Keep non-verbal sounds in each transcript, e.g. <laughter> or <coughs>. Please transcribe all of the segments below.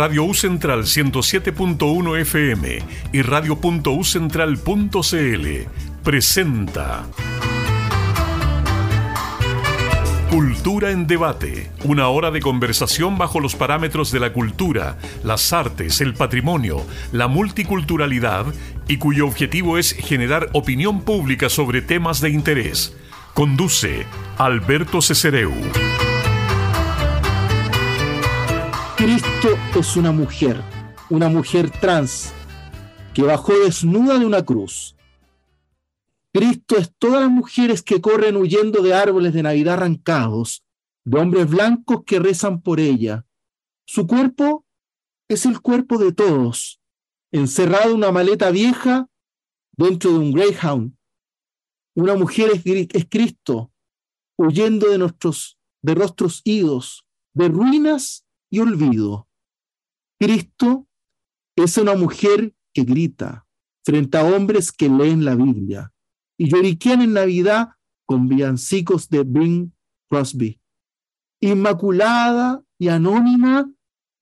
Radio U Central 107.1 FM y radio.ucentral.cl presenta Cultura en debate, una hora de conversación bajo los parámetros de la cultura, las artes, el patrimonio, la multiculturalidad y cuyo objetivo es generar opinión pública sobre temas de interés. Conduce Alberto Cesereu. Cristo es una mujer, una mujer trans, que bajó desnuda de una cruz Cristo es todas las mujeres que corren huyendo de árboles de Navidad arrancados, de hombres blancos que rezan por ella. Su cuerpo es el cuerpo de todos, encerrado en una maleta vieja dentro de un Greyhound. Una mujer es, Cristo, huyendo de nuestros de rostros idos, de ruinas y olvido. Cristo es una mujer que grita frente a hombres que leen la Biblia y lloriquean en Navidad con villancicos de Bing Crosby. Inmaculada y anónima,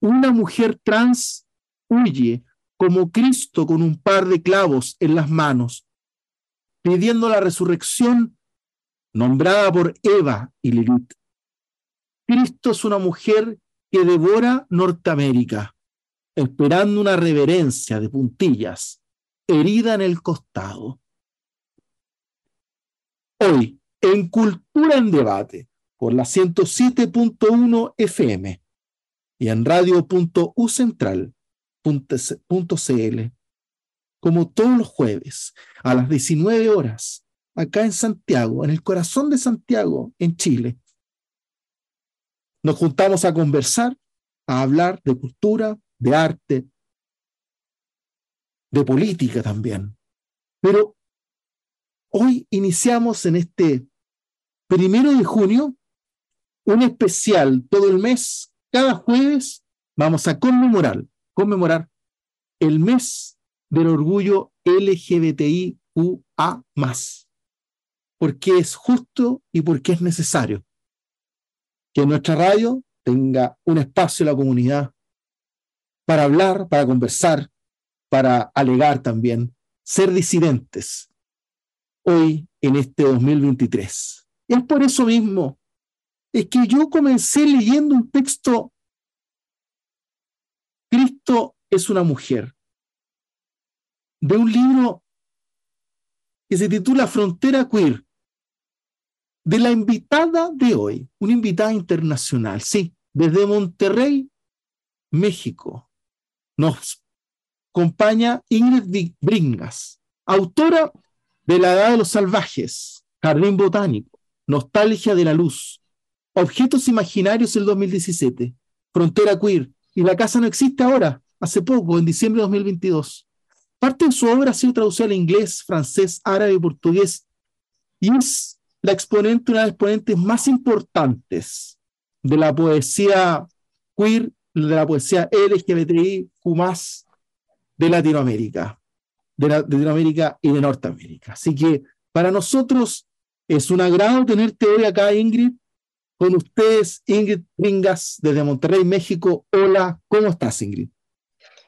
una mujer trans huye como Cristo con un par de clavos en las manos, pidiendo la resurrección nombrada por Eva y Lilith. Cristo es una mujer que devora Norteamérica, esperando una reverencia de puntillas, herida en el costado. Hoy, en Cultura en Debate, por la 107.1 FM y en radio.ucentral.cl, como todos los jueves, a las 19 horas, acá en Santiago, en el corazón de Santiago, en Chile. Nos juntamos a conversar, a hablar de cultura, de arte, de política también. Pero Hoy iniciamos en este primero de junio un especial. Todo el mes, cada jueves vamos a conmemorar, conmemorar el mes del orgullo LGBTIQA+, porque es justo y porque es necesario que nuestra radio tenga un espacio en la comunidad para hablar, para conversar, para alegar también, ser disidentes, hoy en este 2023. Es por eso mismo, es que yo comencé leyendo un texto, Cristo es una mujer, de un libro que se titula Frontera Queer, de la invitada de hoy, una invitada internacional, sí, desde Monterrey, México. Nos acompaña Ingrid Bringas, autora de la edad de los salvajes, Jardín Botánico, Nostalgia de la Luz, Objetos Imaginarios el 2017, Frontera Queer, y La Casa no existe ahora, hace poco, en diciembre de 2022. Parte de su obra ha sido traducida al inglés, francés, árabe y portugués, y es la exponente, una de las exponentes más importantes de la poesía queer, de la poesía LGBTIQ+, de Latinoamérica de, Latinoamérica y de Norteamérica. Así que para nosotros es un agrado tenerte hoy acá, Ingrid, con ustedes, Ingrid Ringas, desde Monterrey, México. Hola, ¿cómo estás, Ingrid?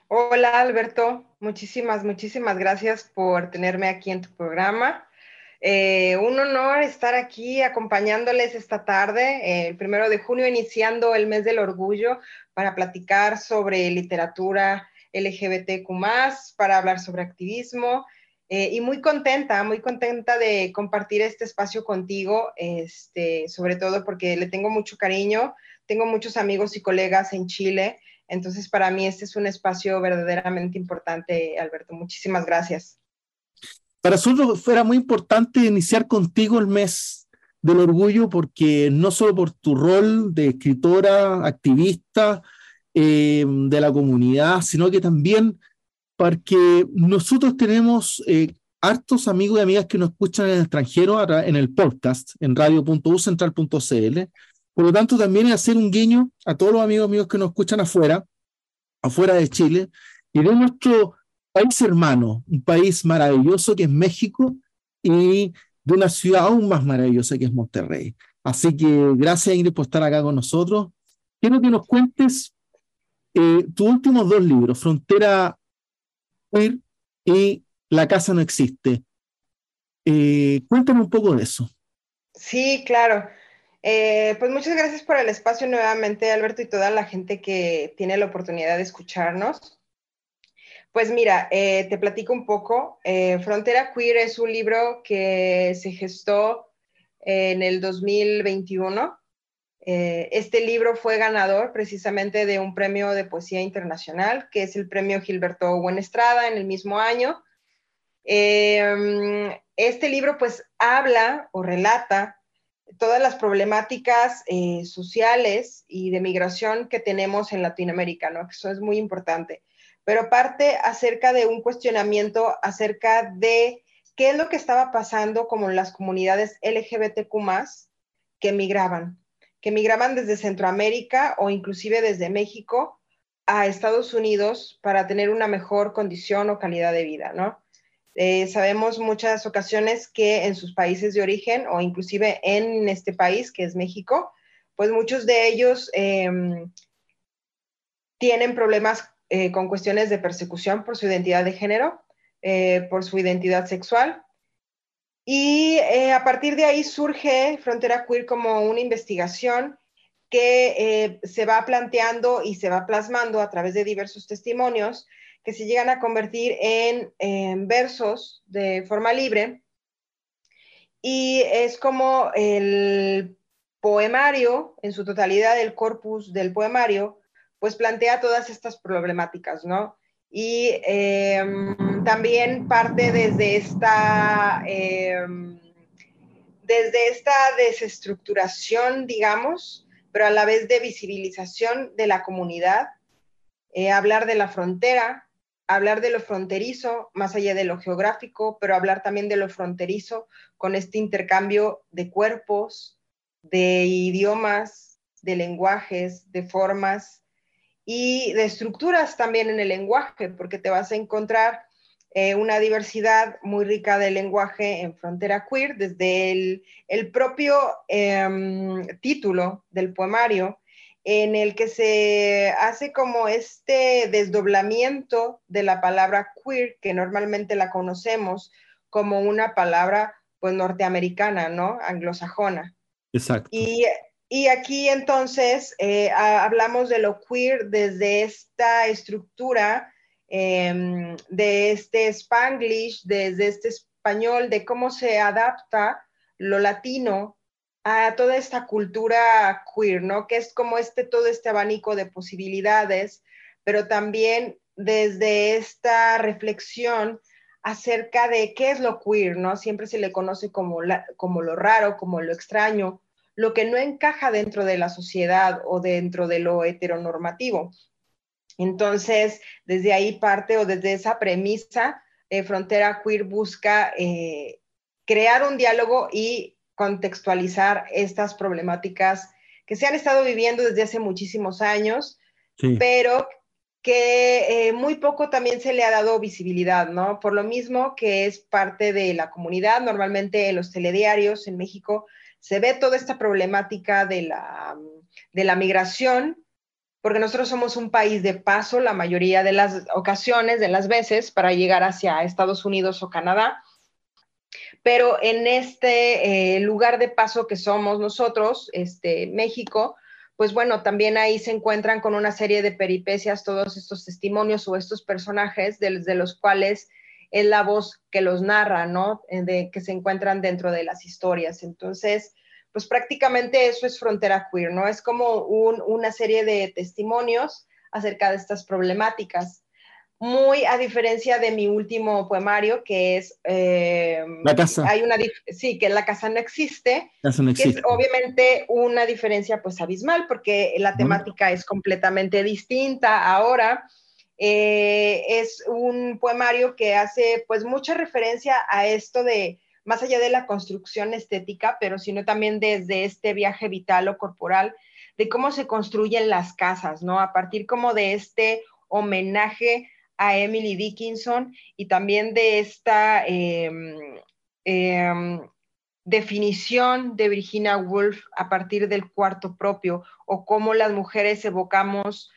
Hola, Alberto. Muchísimas, muchísimas gracias por tenerme aquí en tu programa. Eh, un honor estar aquí acompañándoles esta tarde, el primero de junio, iniciando el mes del orgullo para platicar sobre literatura LGBTQ para hablar sobre activismo. Eh, y muy contenta, muy contenta de compartir este espacio contigo, este, sobre todo porque le tengo mucho cariño, tengo muchos amigos y colegas en Chile, entonces para mí este es un espacio verdaderamente importante, Alberto. Muchísimas gracias. Para nosotros fuera muy importante iniciar contigo el mes del orgullo porque no solo por tu rol de escritora, activista, eh, de la comunidad, sino que también porque nosotros tenemos eh, hartos amigos y amigas que nos escuchan en el extranjero en el podcast, en radio.ucentral.cl. Por lo tanto, también es hacer un guiño a todos los amigos míos que nos escuchan afuera, afuera de Chile, y de nuestro país hermano, un país maravilloso que es México y de una ciudad aún más maravillosa que es Monterrey. Así que gracias Ingrid por estar acá con nosotros. Quiero que nos cuentes eh, tus últimos dos libros, Frontera y La Casa No Existe. Eh, cuéntame un poco de eso. Sí, claro. Eh, pues muchas gracias por el espacio nuevamente, Alberto, y toda la gente que tiene la oportunidad de escucharnos. Pues mira, eh, te platico un poco. Eh, Frontera Queer es un libro que se gestó en el 2021. este libro fue ganador precisamente de un premio de poesía internacional, que es el premio Gilberto Buenestrada en el mismo año. este libro pues habla o relata todas las problemáticas eh, sociales y de migración que tenemos en Latinoamérica, ¿no? Eso es muy importante. Pero parte acerca de un cuestionamiento acerca de qué es lo que estaba pasando como las comunidades LGBTQ que migraban, que migraban desde Centroamérica o inclusive desde México a Estados Unidos para tener una mejor condición o calidad de vida, ¿no? Eh, sabemos muchas ocasiones que en sus países de origen o inclusive en este país que es México, pues muchos de ellos em, tienen problemas eh, con cuestiones de persecución por su identidad de género, eh, por su identidad sexual. Y a partir de ahí surge Frontera Queer como una investigación que se va planteando y se va plasmando a través de diversos testimonios que se llegan a convertir en, versos de forma libre. Y es como el poemario, en su totalidad, el corpus del poemario, pues plantea todas estas problemáticas, ¿no? Y em, también parte desde esta, em, desde esta desestructuración, digamos, pero a la vez de visibilización de la comunidad, eh, hablar de la frontera, hablar de lo fronterizo, más allá de lo geográfico, pero hablar también de lo fronterizo con este intercambio de cuerpos, de idiomas, de lenguajes, de formas y de estructuras también en el lenguaje, porque te vas a encontrar eh, una diversidad muy rica de lenguaje en frontera queer, desde el, propio em, título del poemario en el que se hace como este desdoblamiento de la palabra queer, que normalmente la conocemos como una palabra pues norteamericana, ¿no? Anglosajona. Exacto. Y, aquí entonces eh, hablamos de lo queer desde esta estructura em, de este spanglish, desde este español, de cómo se adapta lo latino a toda esta cultura queer, ¿no? Que es como este, todo este abanico de posibilidades, pero también desde esta reflexión acerca de qué es lo queer, ¿no? Siempre se le conoce como, como lo raro, como lo extraño, lo que no encaja dentro de la sociedad o dentro de lo heteronormativo. Entonces, desde ahí parte o desde esa premisa, eh, Frontera Queer busca eh, crear un diálogo y contextualizar estas problemáticas que se han estado viviendo desde hace muchísimos años, pero que eh, muy poco también se le ha dado visibilidad, ¿no? Por lo mismo que es parte de la comunidad, normalmente en los telediarios en México se ve toda esta problemática de la, de la migración, porque nosotros somos un país de paso la mayoría de las ocasiones, de las veces, para llegar hacia Estados Unidos o Canadá. Pero en este eh, lugar de paso que somos nosotros, este, México, pues bueno, también ahí se encuentran con una serie de peripecias todos estos testimonios o estos personajes de, los cuales es la voz que los narra, ¿no? Eh, de, que se encuentran dentro de las historias. Entonces, pues prácticamente eso es frontera queer, ¿no? Es como una serie de testimonios acerca de estas problemáticas muy a diferencia de mi último poemario, que es... Eh, la casa. Hay una, sí, que la casa no existe. Casa no existe. Que es obviamente una diferencia pues abismal, porque la temática es completamente distinta ahora. Eh, es un poemario que hace pues mucha referencia a esto de, más allá de la construcción estética, pero sino también desde este viaje vital o corporal, de cómo se construyen las casas, ¿no? A partir como de este homenaje a Emily Dickinson y también de esta em, em, definición de Virginia Woolf a partir del cuarto propio o cómo las mujeres evocamos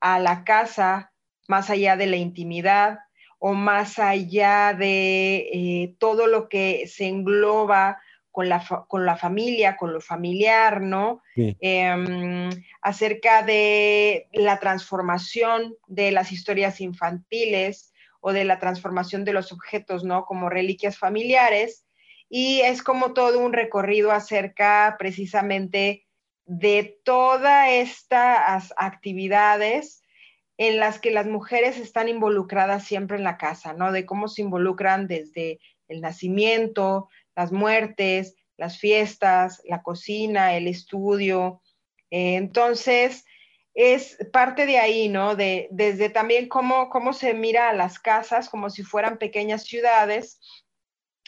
a la casa más allá de la intimidad o más allá de eh, todo lo que se engloba con la, con la familia, con lo familiar, ¿no? Em, acerca de la transformación de las historias infantiles o de la transformación de los objetos, ¿no? Como reliquias familiares. Y es como todo un recorrido acerca precisamente de todas estas actividades en las que las mujeres están involucradas siempre en la casa, ¿no? De cómo se involucran desde el nacimiento, las muertes, las fiestas, la cocina, el estudio. Eh, entonces, es parte de ahí, ¿no? De, desde también cómo, cómo se mira a las casas como si fueran pequeñas ciudades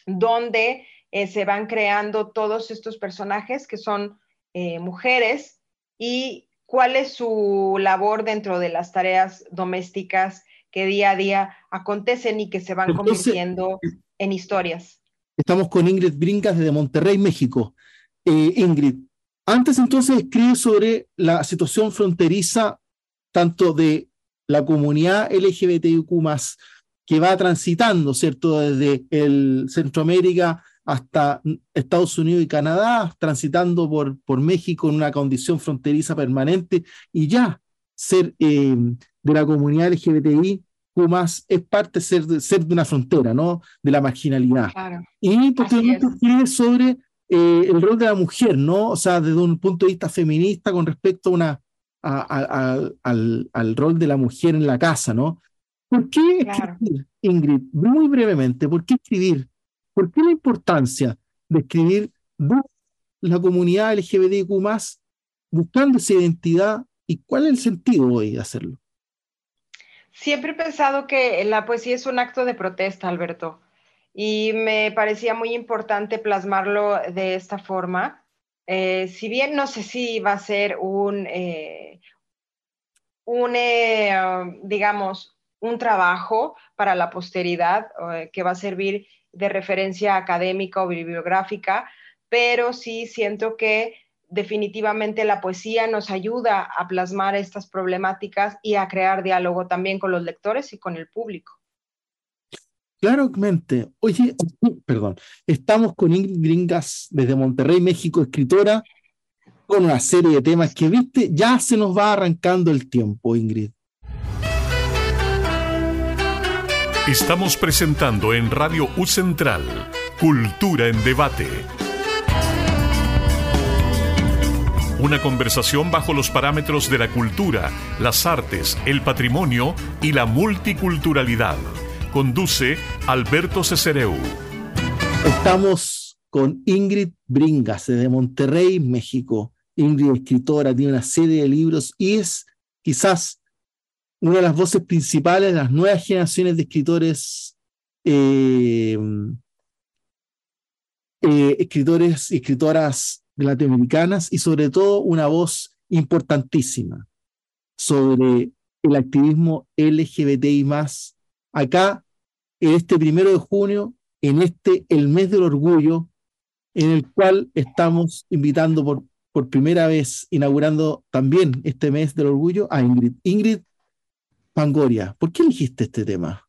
donde eh, se van creando todos estos personajes que son eh, mujeres y cuál es su labor dentro de las tareas domésticas que día a día acontecen y que se van convirtiendo en historias. Estamos con Ingrid Bringas desde Monterrey, México. Eh, Ingrid, antes entonces escribe sobre la situación fronteriza tanto de la comunidad LGBTIQ que va transitando, ¿cierto? Desde el Centroamérica hasta Estados Unidos y Canadá, transitando por, por México en una condición fronteriza permanente y ya ser eh, de la comunidad LGBTI más es parte de ser, de ser de una frontera, ¿no? De la marginalidad. Y posteriormente escribe sobre eh, el rol de la mujer, ¿no? O sea, desde un punto de vista feminista con respecto a una, al, al, rol de la mujer en la casa, ¿no? ¿Por qué escribir, Ingrid? Muy brevemente, ¿por qué escribir? ¿Por qué la importancia de escribir la comunidad LGBTQ buscando esa identidad y cuál es el sentido hoy de hacerlo? Siempre he pensado que la poesía es un acto de protesta, Alberto, y me parecía muy importante plasmarlo de esta forma. Eh, si bien no sé si va a ser un, eh, un eh, digamos, un trabajo para la posteridad que va a servir de referencia académica o bibliográfica, pero sí siento que definitivamente la poesía nos ayuda a plasmar estas problemáticas y a crear diálogo también con los lectores y con el público. Claramente. Oye, <coughs> perdón, estamos con Ingrid Gringas desde Monterrey, México, escritora, con una serie de temas que, viste, ya se nos va arrancando el tiempo, Ingrid. Estamos presentando en Radio U Central, Cultura en Debate Una conversación bajo los parámetros de la cultura, las artes, el patrimonio y la multiculturalidad. Conduce Alberto Cesereu. Estamos con Ingrid Bringas de Monterrey, México. Ingrid, escritora, tiene una serie de libros y es quizás una de las voces principales de las nuevas generaciones de escritores, eh, eh, escritores y escritoras latinoamericanas y sobre todo una voz importantísima sobre el activismo LGBTI más acá en este primero de junio, en este el mes del orgullo, en el cual estamos invitando por, por primera vez, inaugurando también este mes del orgullo a Ingrid. Ingrid Pangoria, ¿por qué elegiste este tema?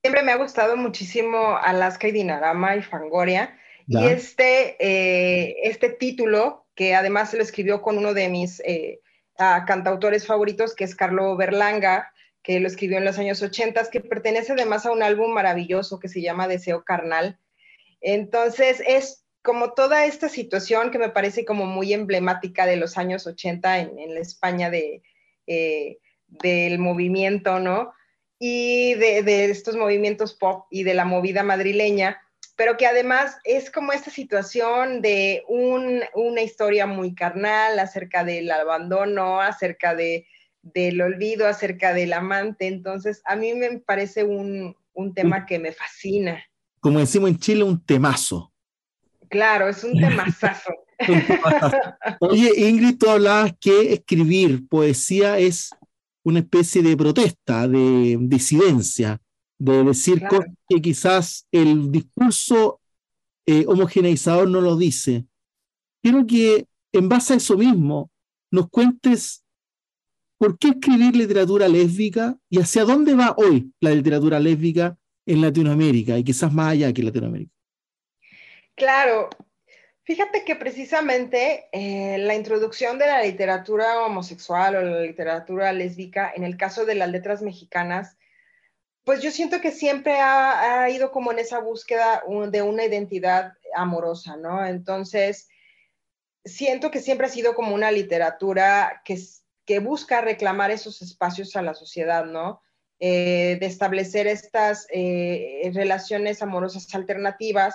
Siempre me ha gustado muchísimo Alaska y Dinarama y Fangoria. Y este, eh, este título, que además se lo escribió con uno de mis eh, cantautores favoritos, que es Carlo Berlanga, que lo escribió en los años 80, que pertenece además a un álbum maravilloso que se llama Deseo Carnal. Entonces, es como toda esta situación que me parece como muy emblemática de los años 80 en, la España de, eh, del movimiento, ¿no? Y de, de, estos movimientos pop y de la movida madrileña, pero que además es como esta situación de una historia muy carnal acerca del abandono, acerca de, del olvido, acerca del amante. Entonces, a mí me parece un, tema que me fascina. Como decimos en Chile, un temazo. Claro, es <laughs> un temazazo. Oye, Ingrid, tú hablabas que escribir poesía es una especie de protesta, de disidencia de decir cosas que quizás el discurso eh, homogeneizador no lo dice. Quiero que en base a eso mismo nos cuentes por qué escribir literatura lésbica y hacia dónde va hoy la literatura lésbica en Latinoamérica y quizás más allá que Latinoamérica. Claro, fíjate que precisamente eh, la introducción de la literatura homosexual o la literatura lésbica, en el caso de las letras mexicanas, pues yo siento que siempre ha, ido como en esa búsqueda de una identidad amorosa, ¿no? Entonces, siento que siempre ha sido como una literatura que, que busca reclamar esos espacios a la sociedad, ¿no? Eh, de establecer estas eh, relaciones amorosas alternativas,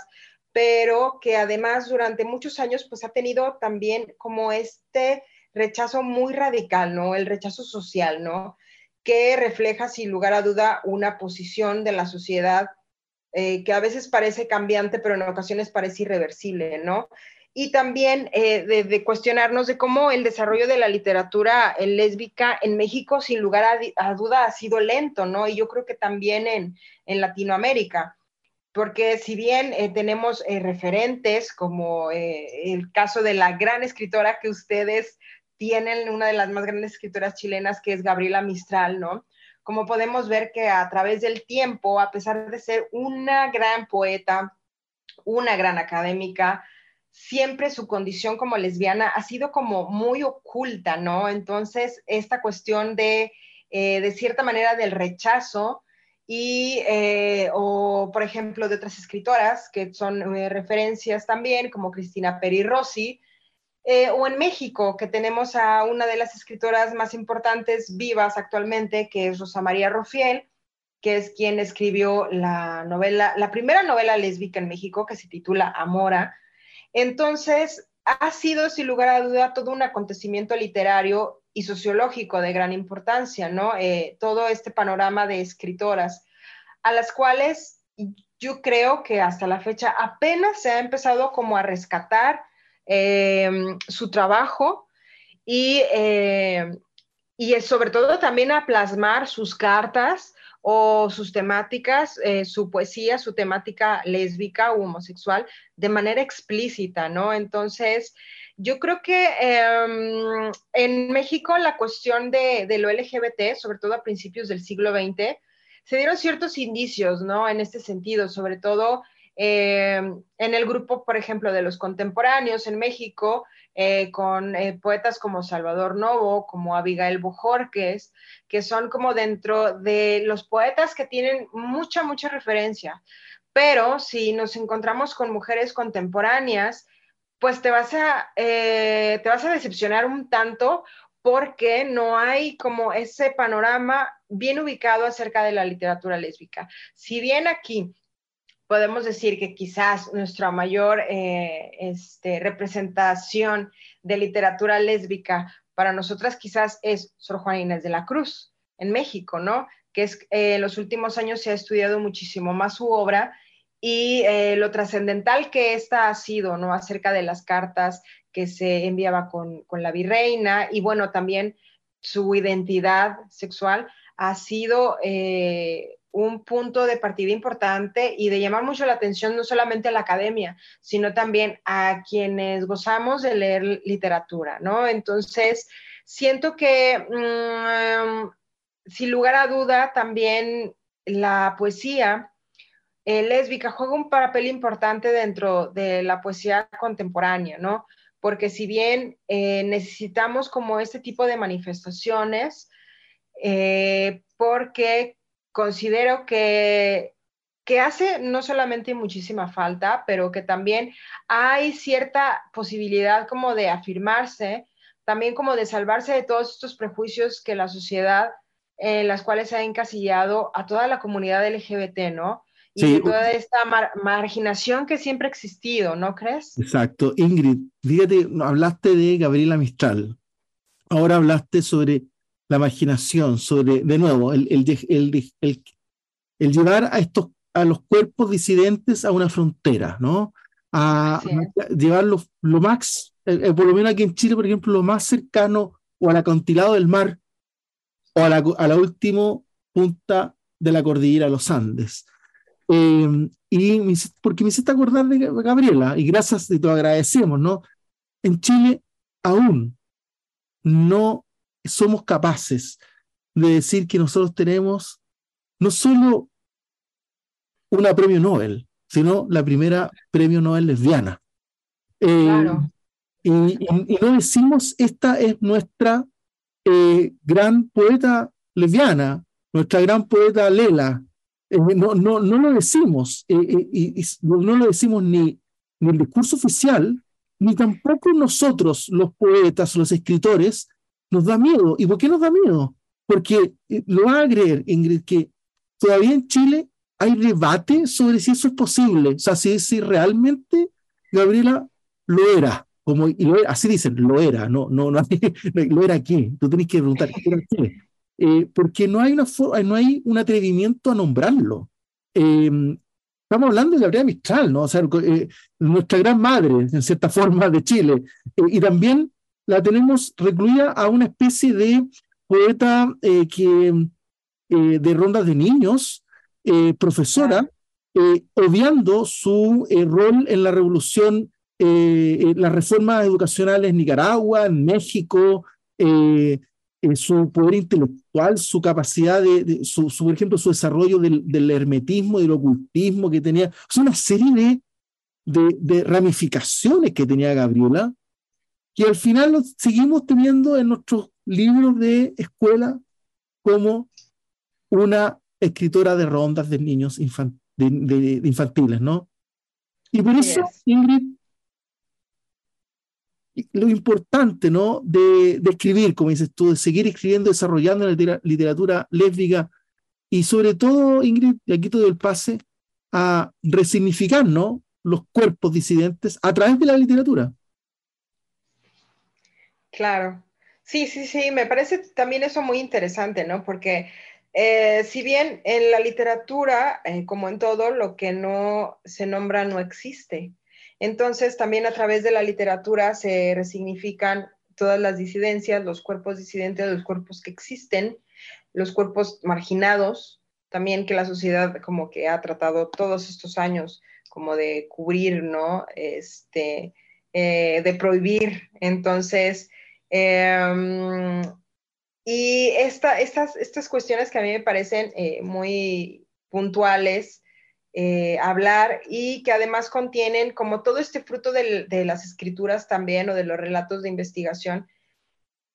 pero que además durante muchos años pues ha tenido también como este rechazo muy radical, ¿no? El rechazo social, ¿no? Que refleja sin lugar a duda una posición de la sociedad eh, que a veces parece cambiante, pero en ocasiones parece irreversible, ¿no? y también eh, de, cuestionarnos de cómo el desarrollo de la literatura lésbica en México, sin lugar a, duda, ha sido lento, ¿no? Y yo creo que también en, en Latinoamérica, porque si bien eh, tenemos eh, referentes como el caso de la gran escritora que ustedes tienen, una de las más grandes escritoras chilenas, que es Gabriela Mistral, ¿no? Como podemos ver que a través del tiempo, a pesar de ser una gran poeta, una gran académica, siempre su condición como lesbiana ha sido como muy oculta, ¿no? Entonces, esta cuestión de, eh, de cierta manera, del rechazo y, eh, o por ejemplo, de otras escritoras que son eh, referencias también, como Cristina Peri Rossi, o en México, que tenemos a una de las escritoras más importantes vivas actualmente, que es Rosa María Rofiel, que es quien escribió la novela, la primera novela lésbica en México, que se titula Amora, entonces, ha sido, sin lugar a duda, todo un acontecimiento literario y sociológico de gran importancia, ¿no? Eh, todo este panorama de escritoras, a las cuales yo creo que hasta la fecha apenas se ha empezado como a rescatar eh, su trabajo y, eh, y sobre todo también a plasmar sus cartas o sus temáticas, eh, su poesía, su temática lésbica o homosexual de manera explícita, ¿no? Entonces, yo creo que em, en México la cuestión de, lo LGBT, sobre todo a principios del siglo XX, se dieron ciertos indicios, ¿no? En este sentido, sobre todo em, en el grupo, por ejemplo, de los contemporáneos en México, eh, con eh, poetas como Salvador Novo, como Abigail Bojorques, que son como dentro de los poetas que tienen mucha, mucha referencia. Pero si nos encontramos con mujeres contemporáneas, pues te vas a, eh, te vas a decepcionar un tanto porque no hay como ese panorama bien ubicado acerca de la literatura lésbica. Si bien aquí podemos decir que quizás nuestra mayor eh, este, representación de literatura lésbica para nosotras quizás es Sor Juana Inés de la Cruz en México, ¿no? Que es, eh, en los últimos años se ha estudiado muchísimo más su obra y eh, lo trascendental que esta ha sido, ¿no? Acerca de las cartas que se enviaba con, con la virreina y bueno, también su identidad sexual ha sido un punto de partida importante y de llamar mucho la atención no solamente a la academia, sino también a quienes gozamos de leer literatura, ¿no? Entonces, siento que, mm, sin lugar a duda, también la poesía eh, lésbica juega un papel importante dentro de la poesía contemporánea, ¿no? Porque si bien eh, necesitamos como este tipo de manifestaciones, eh, porque considero que, que hace no solamente muchísima falta, pero que también hay cierta posibilidad como de afirmarse, también como de salvarse de todos estos prejuicios que la sociedad en las cuales ha encasillado a toda la comunidad LGBT, ¿no? Y toda esta marginación que siempre ha existido, ¿no crees? Exacto. Ingrid, fíjate, hablaste de Gabriela Mistral. Ahora hablaste sobre la marginación, sobre, de nuevo, el, el, el, llevar a, estos, a los cuerpos disidentes a una frontera, ¿no? A, llevarlos lo más, eh, eh, por lo menos aquí en Chile, por ejemplo, lo más cercano o al acantilado del mar o a la, a la última punta de la cordillera de los Andes. Em, y porque me hiciste acordar de Gabriela, y gracias, y te lo agradecemos, ¿no? En Chile aún no somos capaces de decir que nosotros tenemos no solo una premio Nobel, sino la primera premio Nobel lesbiana. Eh, y, no decimos, esta es nuestra eh, gran poeta lesbiana, nuestra gran poeta Lela. Eh, no, no, no lo decimos, y, no lo decimos ni, ni el discurso oficial, ni tampoco nosotros, los poetas, los escritores, nos da miedo. ¿Y por qué nos da miedo? Porque lo va a creer, Ingrid, que todavía en Chile hay debate sobre si eso es posible, o sea, si, si realmente Gabriela lo era, como y así dicen, lo era, no, no, no, <laughs> lo era qué, tú tenés que preguntar, qué? Eh, porque no hay, una no hay un atrevimiento a nombrarlo. Em, estamos hablando de Gabriela Mistral, ¿no? O sea, eh, nuestra gran madre, en cierta forma, de Chile, eh, y también la tenemos recluida a una especie de poeta que, de rondas de niños, eh, profesora, eh, obviando su eh, rol en la revolución, las reformas educacionales en Nicaragua, en México, su poder intelectual, su capacidad de, su, por ejemplo, su desarrollo del, del, hermetismo, del ocultismo que tenía. Es una serie de, de, de ramificaciones que tenía Gabriela, que al final seguimos teniendo en nuestros libros de escuela como una escritora de rondas de niños de, infantiles, ¿no? Y por eso, Ingrid, lo importante, ¿no? De, escribir, como dices tú, de seguir escribiendo, desarrollando la literatura lésbica y sobre todo, Ingrid, y aquí todo el pase, a resignificar, ¿no? Los cuerpos disidentes a través de la literatura. Claro. Sí, sí, sí, me parece también eso muy interesante, ¿no? Porque eh, si bien en la literatura, eh, como en todo, lo que no se nombra no existe. Entonces, también a través de la literatura se resignifican todas las disidencias, los cuerpos disidentes, los cuerpos que existen, los cuerpos marginados, también que la sociedad como que ha tratado todos estos años como de cubrir, ¿no? Este, eh, de prohibir. Entonces, em, y esta, estas, estas cuestiones que a mí me parecen eh, muy puntuales, eh, hablar y que además contienen como todo este fruto de, las escrituras también o de los relatos de investigación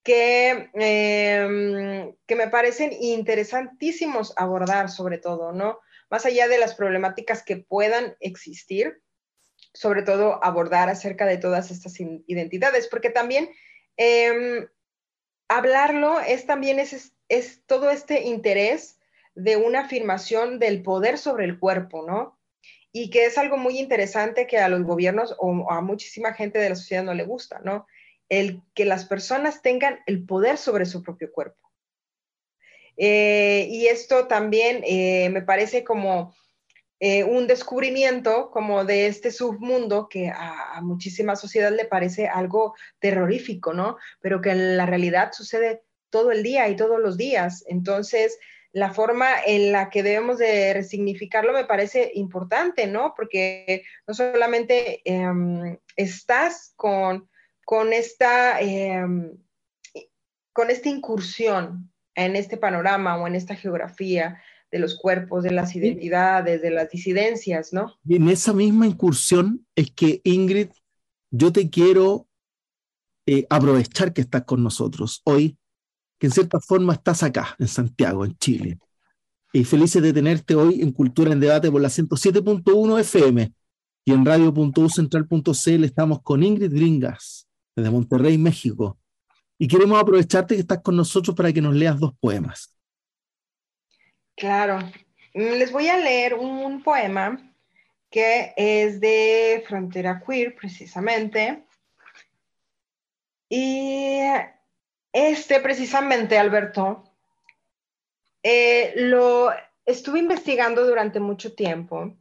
que, em, que me parecen interesantísimos abordar sobre todo, ¿no? Más allá de las problemáticas que puedan existir, sobre todo abordar acerca de todas estas identidades, porque también em, hablarlo es también es, es todo este interés de una afirmación del poder sobre el cuerpo, ¿no? Y que es algo muy interesante que a los gobiernos o a muchísima gente de la sociedad no le gusta, ¿no? El que las personas tengan el poder sobre su propio cuerpo. Eh, y esto también eh, me parece como eh, un descubrimiento como de este submundo que a, muchísima sociedad le parece algo terrorífico, ¿no? Pero que en la realidad sucede todo el día y todos los días. Entonces, la forma en la que debemos de resignificarlo me parece importante, ¿no? Porque no solamente em, estás con, con, esta, em, con esta incursión en este panorama o en esta geografía de los cuerpos, de las identidades, de las disidencias, ¿no? Y en esa misma incursión es que Ingrid, yo te quiero eh, aprovechar que estás con nosotros hoy, que en cierta forma estás acá, en Santiago, en Chile. Y felices de tenerte hoy en Cultura en Debate por la 107.1 FM y en radio.ucentral.cl estamos con Ingrid Gringas, desde Monterrey, México. Y queremos aprovecharte que estás con nosotros para que nos leas dos poemas. Claro. Mm, les voy a leer un poema que es de Frontera Queer, precisamente. Y este, precisamente, Alberto, eh, lo estuve investigando durante mucho tiempo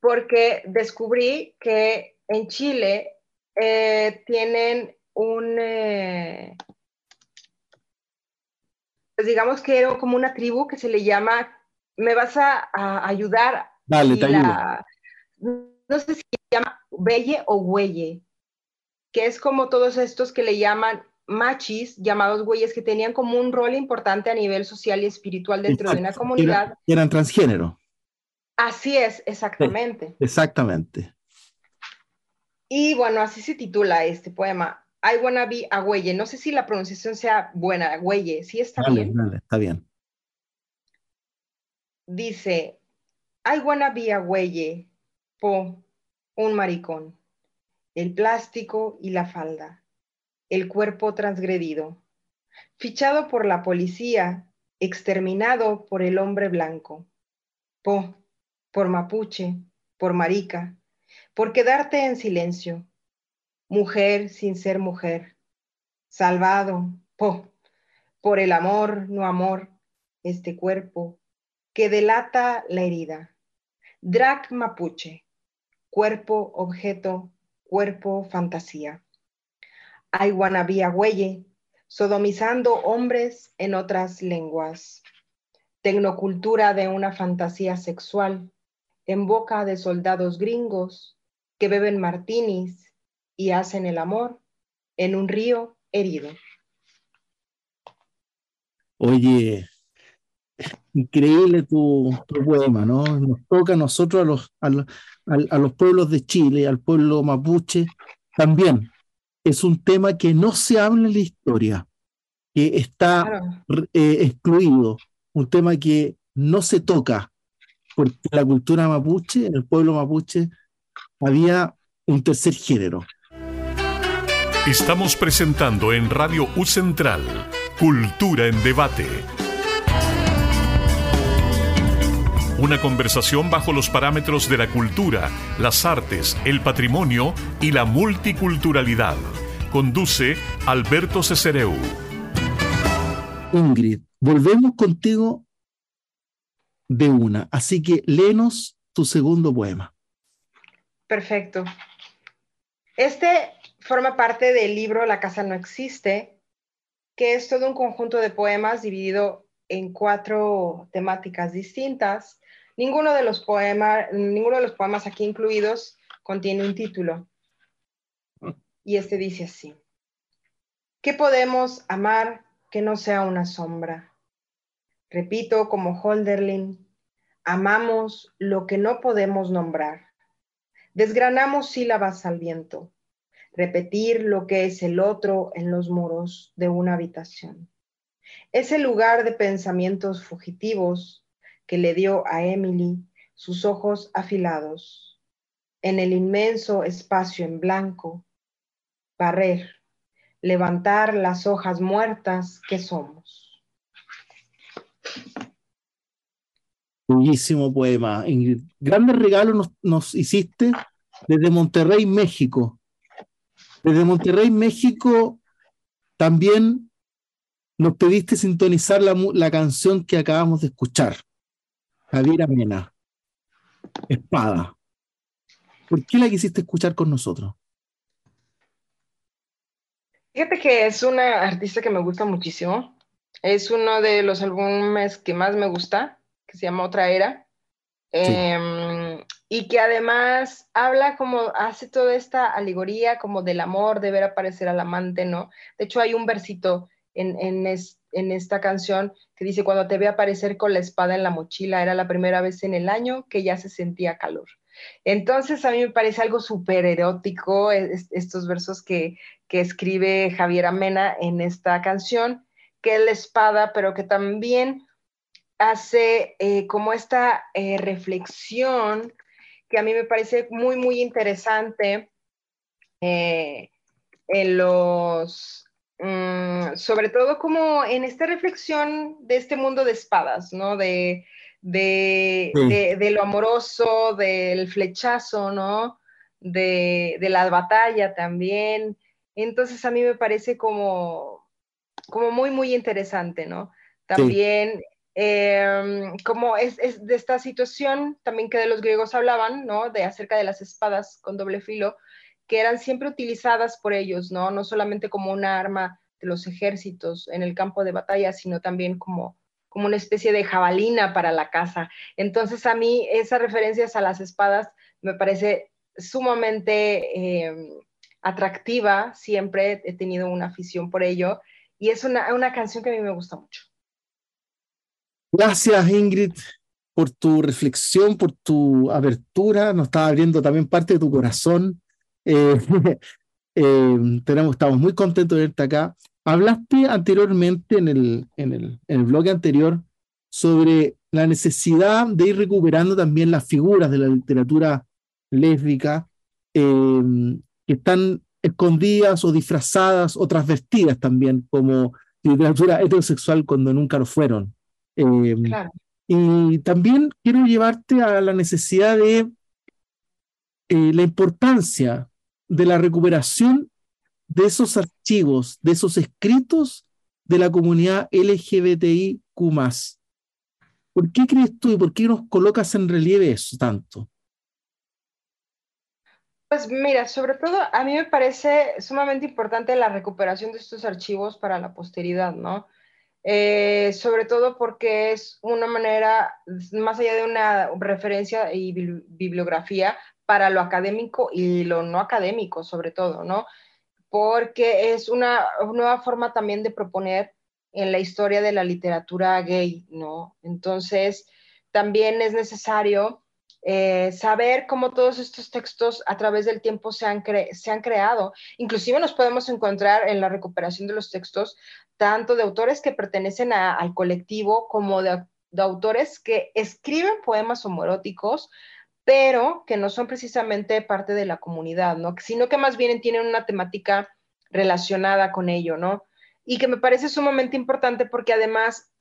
porque descubrí que en Chile eh, tienen un, eh, pues digamos que era como una tribu que se le llama, me vas a, ayudar. Dale, te No sé si se llama Belle o Huelle, que es como todos estos que le llaman machis, llamados güeyes, que tenían como un rol importante a nivel social y espiritual dentro de una comunidad. eran transgénero. Así es, exactamente. exactamente. Y bueno, así se titula este poema. I wanna be a güeye. No sé si la pronunciación sea buena, güeye. Sí está bien. Dale, está bien. Dice, I wanna be a güeye. Po, un maricón. El plástico y la falda. El cuerpo transgredido. Fichado por la policía, exterminado por el hombre blanco. Po, por mapuche, por marica, por quedarte en silencio. Mujer sin ser mujer. Salvado, po, por el amor, no amor, este cuerpo que delata la herida. Drag mapuche, cuerpo, objeto, cuerpo, fantasía. Ay guanabía güeye, sodomizando hombres en otras lenguas. Tecnocultura de una fantasía sexual en boca de soldados gringos que beben martinis y hacen el amor en un río herido. Oye, increíble tu, poema, ¿no? Nos toca a nosotros, a los, a, los, pueblos de Chile, al pueblo mapuche, también. Es un tema que no se habla en la historia, que está eh, excluido, un tema que no se toca, porque la cultura mapuche, en el pueblo mapuche, había un tercer género. Estamos presentando en Radio U Central Cultura en Debate. Una conversación bajo los parámetros de la cultura, las artes, el patrimonio y la multiculturalidad. Conduce Alberto Cesereu. Ingrid, volvemos contigo de una. Así que léenos tu segundo poema. Perfecto. Este forma parte del libro La casa no existe, que es todo un conjunto de poemas dividido en cuatro temáticas distintas. Ninguno de los poemas, ninguno de los poemas aquí incluidos contiene un título. Y este dice así: ¿Qué podemos amar que no sea una sombra? Repito, como Holderlin, amamos lo que no podemos nombrar. Desgranamos sílabas al viento. Repetir lo que es el otro en los muros de una habitación. Es el lugar de pensamientos fugitivos que le dio a Emily sus ojos afilados. En el inmenso espacio en blanco, barrer, levantar las hojas muertas que somos. Bellísimo poema. Grandes regalos nos, hiciste desde Monterrey, México. Desde Monterrey, México, también nos pediste sintonizar la, la canción que acabamos de escuchar. Javier Amena. Espada. ¿Por qué la quisiste escuchar con nosotros? Fíjate que es una artista que me gusta muchísimo. Es uno de los álbumes que más me gusta que se llama Otra Era, em, y que además habla como, hace toda esta alegoría como del amor, de ver aparecer al amante, ¿no? De hecho, hay un versito en, en, en esta canción que dice, cuando te ve aparecer con la espada en la mochila, era la primera vez en el año que ya se sentía calor. Entonces a mí me parece algo súper erótico estos versos que, que, escribe Javier Amena en esta canción, que es la espada, pero que también hace eh, como esta eh, reflexión que a mí me parece muy, muy interesante eh, en los, mm, sobre todo como en esta reflexión de este mundo de espadas, ¿no? De, de, lo amoroso, del flechazo, ¿no? De, la batalla también. Entonces a mí me parece como, como muy, muy interesante, ¿no? También Em, como es, de esta situación también que de los griegos hablaban, ¿no? De acerca de las espadas con doble filo, que eran siempre utilizadas por ellos, ¿no? No solamente como una arma de los ejércitos en el campo de batalla, sino también como, como una especie de jabalina para la caza. Entonces a mí esas referencias a las espadas me parece sumamente em, atractiva, siempre he tenido una afición por ello y es una, una canción que a mí me gusta mucho. Gracias Ingrid por tu reflexión, por tu abertura, nos está abriendo también parte de tu corazón. Eh, <laughs> eh, tenemos, estamos muy contentos de verte acá. Hablaste anteriormente en el, en el, en el blog anterior sobre la necesidad de ir recuperando también las figuras de la literatura lésbica eh, que están escondidas o disfrazadas o transvestidas también como literatura heterosexual cuando nunca lo fueron. Eh, y también quiero llevarte a la necesidad de eh, la importancia de la recuperación de esos archivos, de esos escritos de la comunidad LGBTIQ. ¿Por qué crees tú y por qué nos colocas en relieve eso tanto? Pues mira, sobre todo a mí me parece sumamente importante la recuperación de estos archivos para la posteridad, ¿no? Eh, sobre todo porque es una manera, más allá de una referencia y bibliografía, para lo académico y lo no académico, sobre todo, ¿no? Porque es una nueva forma también de proponer en la historia de la literatura gay, ¿no? Entonces, también es necesario eh, saber cómo todos estos textos a través del tiempo se han, se han creado. Inclusive nos podemos encontrar en la recuperación de los textos tanto de autores que pertenecen al colectivo como de, autores que escriben poemas homoeróticos, pero que no son precisamente parte de la comunidad, ¿no? Sino que más bien tienen una temática relacionada con ello, ¿no? Y que me parece sumamente importante porque además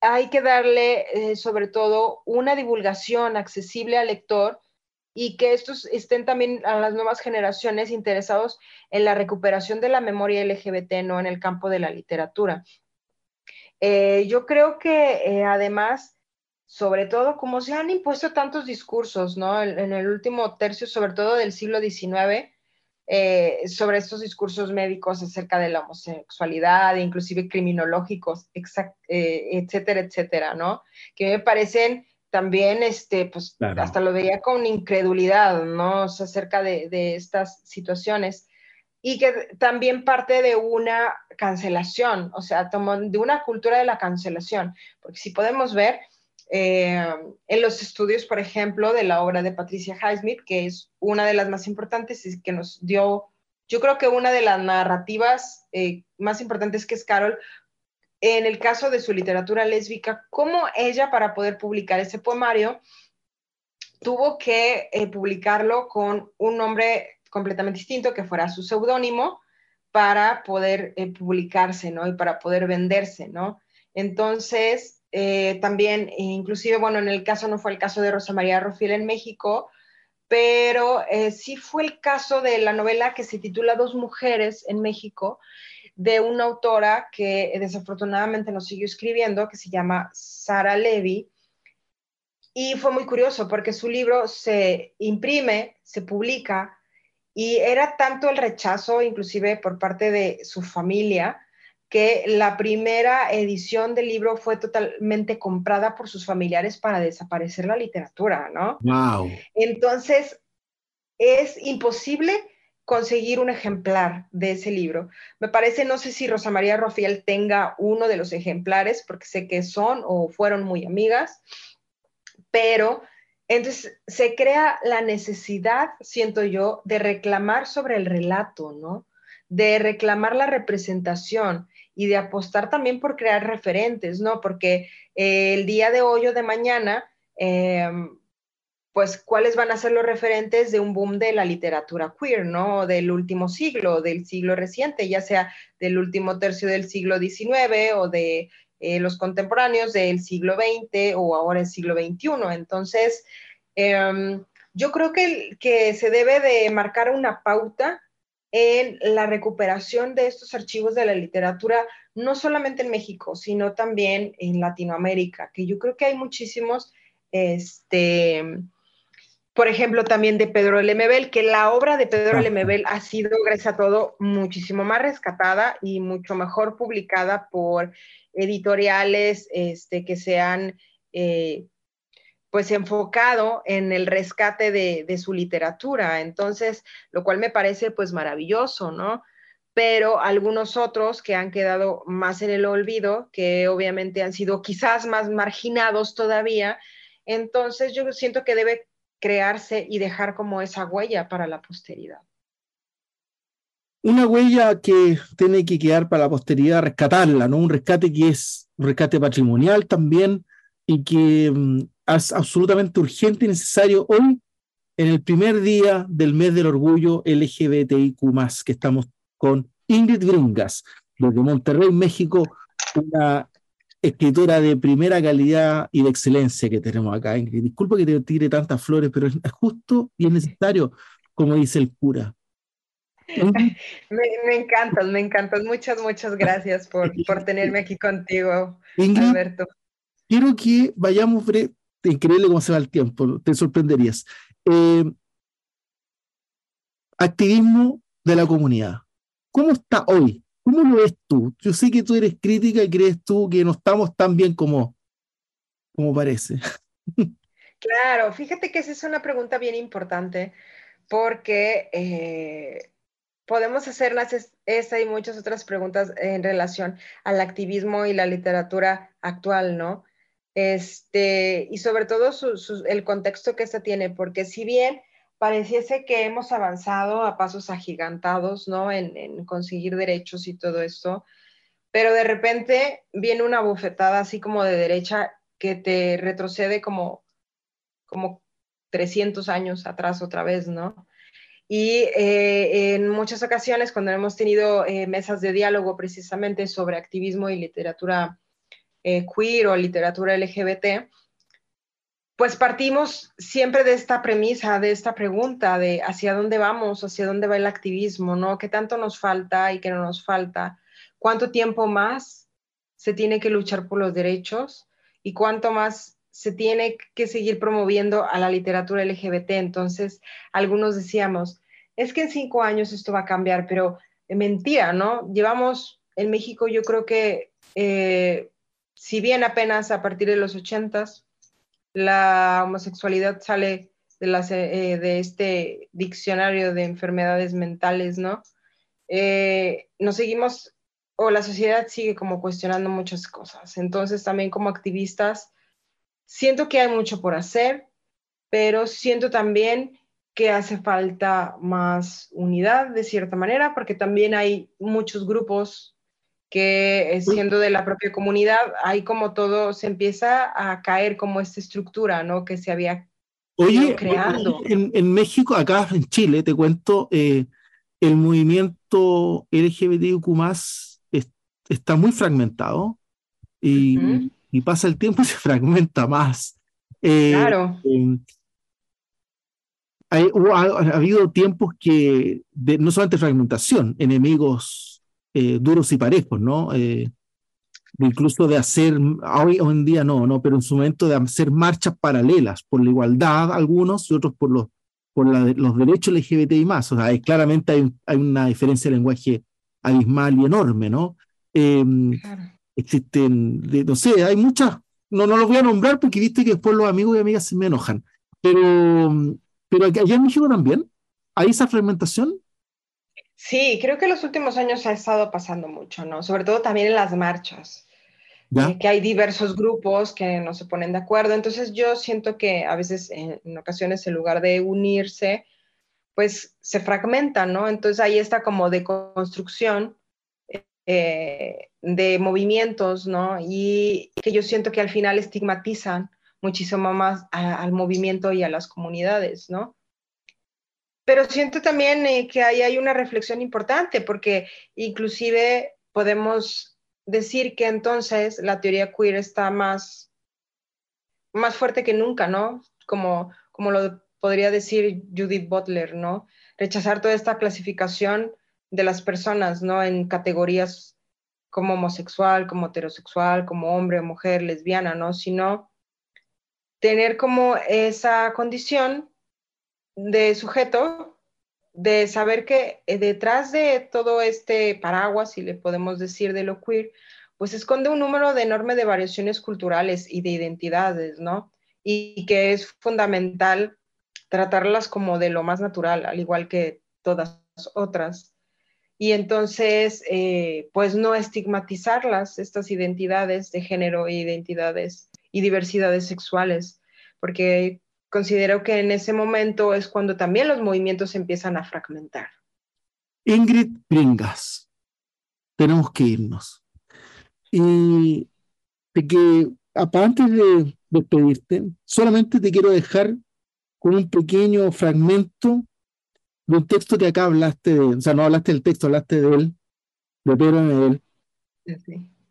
hay que darle eh, sobre todo una divulgación accesible al lector y que estos estén también a las nuevas generaciones interesados en la recuperación de la memoria LGBT, no en el campo de la literatura. Eh, yo creo que eh, además, sobre todo, como se han impuesto tantos discursos, ¿no? En, el último tercio, sobre todo del siglo XIX, eh, sobre estos discursos médicos acerca de la homosexualidad, inclusive criminológicos, etcétera, etcétera, ¿no? Que me parecen también, este, pues, hasta lo veía con incredulidad, ¿no? acerca de, de estas situaciones. Y que también parte de una cancelación, o sea, de una cultura de la cancelación, porque si podemos ver, eh, en los estudios, por ejemplo, de la obra de Patricia Highsmith, que es una de las más importantes y que nos dio, yo creo que una de las narrativas eh, más importantes que es Carol, en el caso de su literatura lésbica, cómo ella para poder publicar ese poemario tuvo que eh, publicarlo con un nombre completamente distinto, que fuera su seudónimo, para poder publicarse, ¿no? Y para poder venderse, ¿no? Entonces, eh, también, inclusive, bueno, en el caso no fue el caso de Rosa María Rofiel en México, pero eh, sí fue el caso de la novela que se titula Dos mujeres en México, de una autora que desafortunadamente nos siguió escribiendo, que se llama Sara Levy. Y fue muy curioso porque su libro se imprime, se publica, y era tanto el rechazo, inclusive por parte de su familia, que la primera edición del libro fue totalmente comprada por sus familiares para desaparecer la literatura, ¿no? Wow. Entonces, es imposible conseguir un ejemplar de ese libro. Me parece, no sé si Rosa María Rofiel tenga uno de los ejemplares, porque sé que son o fueron muy amigas, pero entonces se crea la necesidad, siento yo, de reclamar sobre el relato, ¿no? De reclamar la representación y de apostar también por crear referentes, ¿no? Porque eh, el día de hoy o de mañana, em, pues, ¿cuáles van a ser los referentes de un boom de la literatura queer, ¿no? Del último siglo, del siglo reciente, ya sea del último tercio del siglo XIX o de eh, los contemporáneos del siglo XX o ahora el siglo XXI. Entonces, em, yo creo que, que se debe de marcar una pauta en la recuperación de estos archivos de la literatura, no solamente en México, sino también en Latinoamérica, que yo creo que hay muchísimos, este, por ejemplo, también de Pedro Lemebel, que la obra de Pedro Lemebel ha sido, gracias a todo, muchísimo más rescatada y mucho mejor publicada por editoriales este, que sean... Eh, pues enfocado en el rescate de, de, su literatura. Entonces, lo cual me parece pues maravilloso, ¿no? Pero algunos otros que han quedado más en el olvido, que obviamente han sido quizás más marginados todavía, entonces yo siento que debe crearse y dejar como esa huella para la posteridad. Una huella que tiene que quedar para la posteridad, rescatarla, ¿no? Un rescate que es un rescate patrimonial también y que mm, es absolutamente urgente y necesario hoy, en el primer día del mes del orgullo LGBTIQ, que estamos con Ingrid Gringas, desde Monterrey, México, una escritora de primera calidad y de excelencia que tenemos acá. Ingrid, disculpa que te tire tantas flores, pero es justo y es necesario, como dice el cura. <laughs> Me, me encantas, me encantas. Muchas, muchas gracias por, por tenerme aquí contigo, Alberto. Quiero que vayamos, increíble cómo se va el tiempo, te sorprenderías. Eh, activismo de la comunidad. ¿Cómo está hoy? ¿Cómo lo ves tú? Yo sé que tú eres crítica y crees tú que no estamos tan bien como, como parece. <laughs> Claro, fíjate que esa es una pregunta bien importante porque eh, podemos hacerlas esa y muchas otras preguntas en relación al activismo y la literatura actual, ¿no? Este, y sobre todo el contexto que esta tiene, porque si bien pareciese que hemos avanzado a pasos agigantados, ¿no? En, conseguir derechos y todo esto, pero de repente viene una bufetada así como de derecha que te retrocede como, como 300 años atrás otra vez, ¿no? Y eh, en muchas ocasiones, cuando hemos tenido eh, mesas de diálogo precisamente sobre activismo y literatura eh, queer o literatura LGBT, pues partimos siempre de esta premisa, de esta pregunta de hacia dónde vamos, hacia dónde va el activismo, ¿no? ¿Qué tanto nos falta y qué no nos falta? ¿Cuánto tiempo más se tiene que luchar por los derechos? ¿Y cuánto más se tiene que seguir promoviendo a la literatura LGBT? Entonces, algunos decíamos, es que en cinco años esto va a cambiar, pero mentira, ¿no? Llevamos en México, yo creo que eh, si bien apenas a partir de los ochentas la homosexualidad sale de, eh, de este diccionario de enfermedades mentales, ¿no? Eh, nos seguimos, o la sociedad sigue como cuestionando muchas cosas. Entonces también como activistas, siento que hay mucho por hacer, pero siento también que hace falta más unidad de cierta manera, porque también hay muchos grupos que siendo de la propia comunidad, ahí como todo se empieza a caer como esta estructura, ¿no? Que se había Oye, creando. En, en, México, acá en Chile, te cuento, eh, el movimiento LGBTQ está muy fragmentado y, y, pasa el tiempo y <laughs> se fragmenta más. Eh, claro. ha, habido tiempos que, de, no solamente fragmentación, enemigos eh, duros y parejos, ¿no? Eh, incluso de hacer, hoy, en día no, no, pero en su momento de hacer marchas paralelas por la igualdad algunos y otros por los, por los derechos LGBTI más. O sea, claramente hay, hay, una diferencia de lenguaje abismal y enorme, ¿no? Existen, no sé, hay muchas, no, no los voy a nombrar porque viste que después los amigos y amigas se me enojan, pero, pero allá en México también hay esa fragmentación. Sí, creo que los últimos años ha estado pasando mucho, ¿no? Sobre todo también en las marchas, eh, que hay diversos grupos que no se ponen de acuerdo. Entonces yo siento que a veces, en, ocasiones, en lugar de unirse, pues se fragmentan, ¿no? Entonces ahí está como de construcción eh, de movimientos, ¿no? Y que yo siento que al final estigmatizan muchísimo más al movimiento y a las comunidades, ¿no? Pero siento también eh, que ahí hay una reflexión importante, porque inclusive podemos decir que entonces la teoría queer está más, más fuerte que nunca, ¿no? Como, como lo podría decir Judith Butler, ¿no? Rechazar toda esta clasificación de las personas, ¿no? En categorías como homosexual, como heterosexual, como hombre, mujer, lesbiana, ¿no? Sino tener como esa condición de sujeto, de saber que eh, detrás de todo este paraguas, si le podemos decir de lo queer, pues esconde un número de enorme de variaciones culturales y de identidades, ¿no? y que es fundamental tratarlas como de lo más natural, al igual que todas otras. Y entonces, eh, pues no estigmatizarlas, estas identidades de género, identidades y diversidades sexuales, porque considero que en ese momento es cuando también los movimientos empiezan a fragmentar. Ingrid Pringas, tenemos que irnos. Y de que, antes de despedirte, solamente te quiero dejar con un pequeño fragmento de un texto que acá hablaste de, o sea, no hablaste del texto, hablaste de él, de Pedro Medel.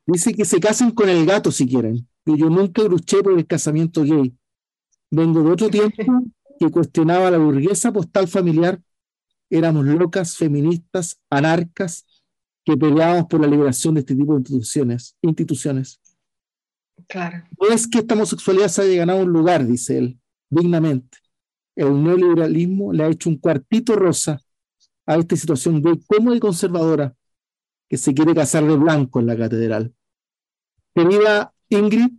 Dice que se casen con el gato si quieren, y yo nunca luché por el casamiento gay. Vengo de otro tiempo que cuestionaba la burguesa postal familiar. Éramos locas, feministas, anarcas, que peleábamos por la liberación de este tipo de instituciones. instituciones. Claro. No es que esta homosexualidad se haya ganado un lugar, dice él, dignamente. El neoliberalismo le ha hecho un cuartito rosa a esta situación gay cómoda y conservadora que se quiere casar de blanco en la catedral. Querida Ingrid,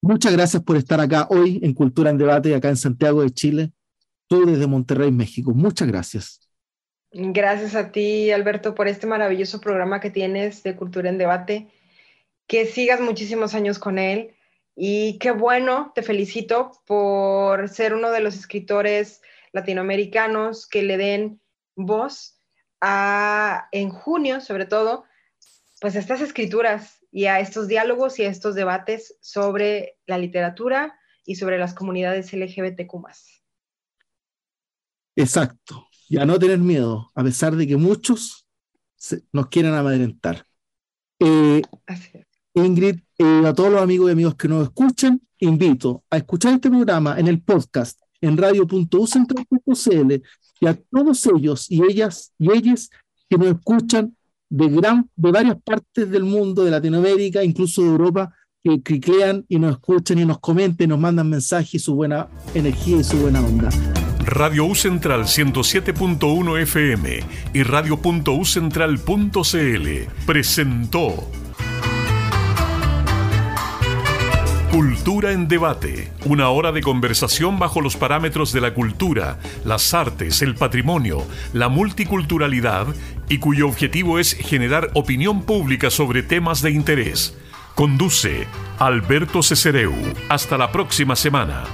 muchas gracias por estar acá hoy en Cultura en Debate, acá en Santiago de Chile, tú desde Monterrey, México. Muchas gracias. Gracias a ti, Alberto, por este maravilloso programa que tienes de Cultura en Debate. Que sigas muchísimos años con él y qué bueno, te felicito por ser uno de los escritores latinoamericanos que le den voz a, en junio, sobre todo, pues estas escrituras y a estos diálogos y a estos debates sobre la literatura y sobre las comunidades LGBTQ. Exacto. Y a no tener miedo, a pesar de que muchos nos quieren amedrentar. Eh, Ingrid, eh, a todos los amigos y amigos que nos escuchan, invito a escuchar este programa en el podcast en radio.ucentral.cl y a todos ellos y ellas y ellas que nos escuchan de, gran, de varias partes del mundo, de Latinoamérica, incluso de Europa, que cliclean y nos escuchan y nos comenten, nos mandan mensajes y su buena energía y su buena onda. Radio U Central 107.1 FM y radio.ucentral.cl presentó Cultura en debate, una hora de conversación bajo los parámetros de la cultura, las artes, el patrimonio, la multiculturalidad y cuyo objetivo es generar opinión pública sobre temas de interés. Conduce Alberto Cesereu. Hasta la próxima semana.